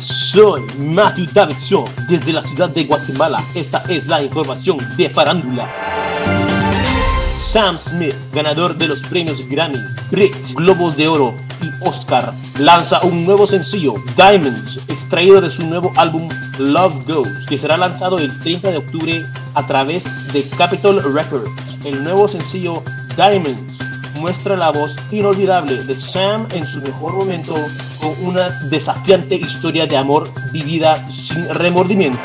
Soy Matthew Davidson desde la ciudad de Guatemala. Esta es la información de farándula. Sam Smith, ganador de los premios Grammy, Brit, Globos de Oro y Oscar, lanza un nuevo sencillo, Diamonds, extraído de su nuevo álbum Love Goes, que será lanzado el 30 de octubre a través de Capitol Records. El nuevo sencillo Diamonds muestra la voz inolvidable de Sam en su mejor momento con una desafiante historia de amor vivida sin remordimiento.